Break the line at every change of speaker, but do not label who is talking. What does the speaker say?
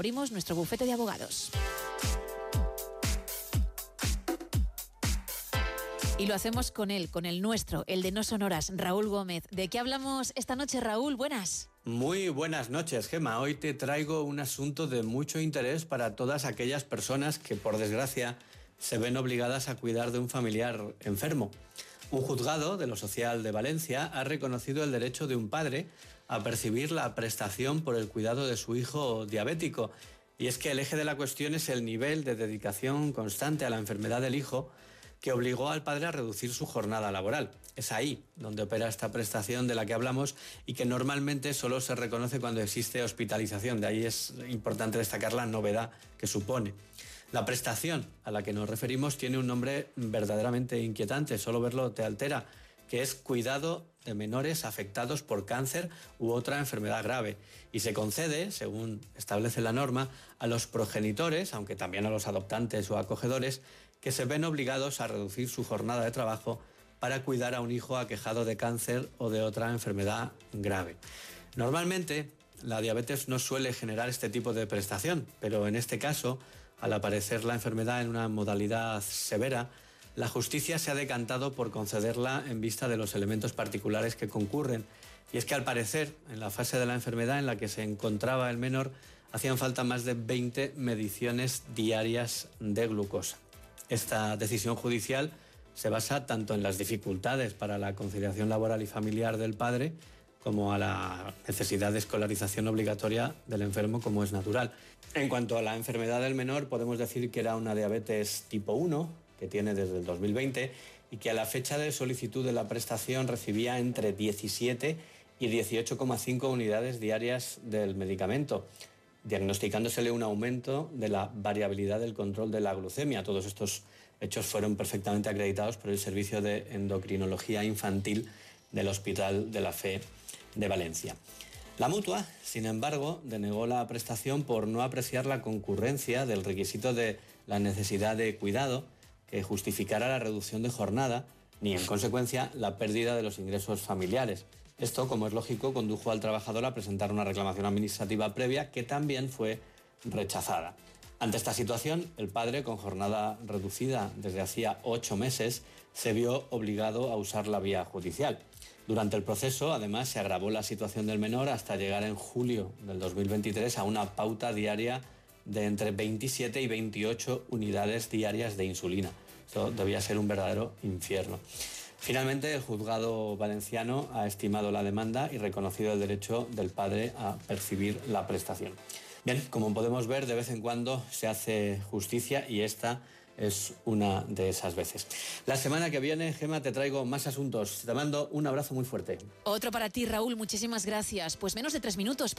abrimos nuestro bufete de abogados. Y lo hacemos con él, con el nuestro, el de No Sonoras, Raúl Gómez. ¿De qué hablamos esta noche, Raúl? Buenas.
Muy buenas noches, Gema. Hoy te traigo un asunto de mucho interés para todas aquellas personas que, por desgracia, se ven obligadas a cuidar de un familiar enfermo. Un juzgado de lo social de Valencia ha reconocido el derecho de un padre a percibir la prestación por el cuidado de su hijo diabético. Y es que el eje de la cuestión es el nivel de dedicación constante a la enfermedad del hijo que obligó al padre a reducir su jornada laboral. Es ahí donde opera esta prestación de la que hablamos y que normalmente solo se reconoce cuando existe hospitalización. De ahí es importante destacar la novedad que supone. La prestación a la que nos referimos tiene un nombre verdaderamente inquietante, solo verlo te altera, que es cuidado de menores afectados por cáncer u otra enfermedad grave y se concede, según establece la norma, a los progenitores, aunque también a los adoptantes o acogedores, que se ven obligados a reducir su jornada de trabajo para cuidar a un hijo aquejado de cáncer o de otra enfermedad grave. Normalmente, la diabetes no suele generar este tipo de prestación, pero en este caso, al aparecer la enfermedad en una modalidad severa, la justicia se ha decantado por concederla en vista de los elementos particulares que concurren. Y es que al parecer, en la fase de la enfermedad en la que se encontraba el menor, hacían falta más de 20 mediciones diarias de glucosa. Esta decisión judicial se basa tanto en las dificultades para la conciliación laboral y familiar del padre, como a la necesidad de escolarización obligatoria del enfermo como es natural. En cuanto a la enfermedad del menor, podemos decir que era una diabetes tipo 1, que tiene desde el 2020, y que a la fecha de solicitud de la prestación recibía entre 17 y 18,5 unidades diarias del medicamento, diagnosticándosele un aumento de la variabilidad del control de la glucemia. Todos estos hechos fueron perfectamente acreditados por el Servicio de Endocrinología Infantil del Hospital de la Fe de Valencia. La mutua, sin embargo, denegó la prestación por no apreciar la concurrencia del requisito de la necesidad de cuidado que justificara la reducción de jornada ni, en consecuencia, la pérdida de los ingresos familiares. Esto, como es lógico, condujo al trabajador a presentar una reclamación administrativa previa que también fue rechazada. Ante esta situación, el padre, con jornada reducida desde hacía ocho meses, se vio obligado a usar la vía judicial. Durante el proceso, además, se agravó la situación del menor hasta llegar en julio del 2023 a una pauta diaria de entre 27 y 28 unidades diarias de insulina. Esto debía ser un verdadero infierno. Finalmente, el juzgado valenciano ha estimado la demanda y reconocido el derecho del padre a percibir la prestación. Bien, como podemos ver, de vez en cuando se hace justicia y esta es una de esas veces. La semana que viene, Gema, te traigo más asuntos. Te mando un abrazo muy fuerte.
Otro para ti, Raúl. Muchísimas gracias. Pues menos de tres minutos para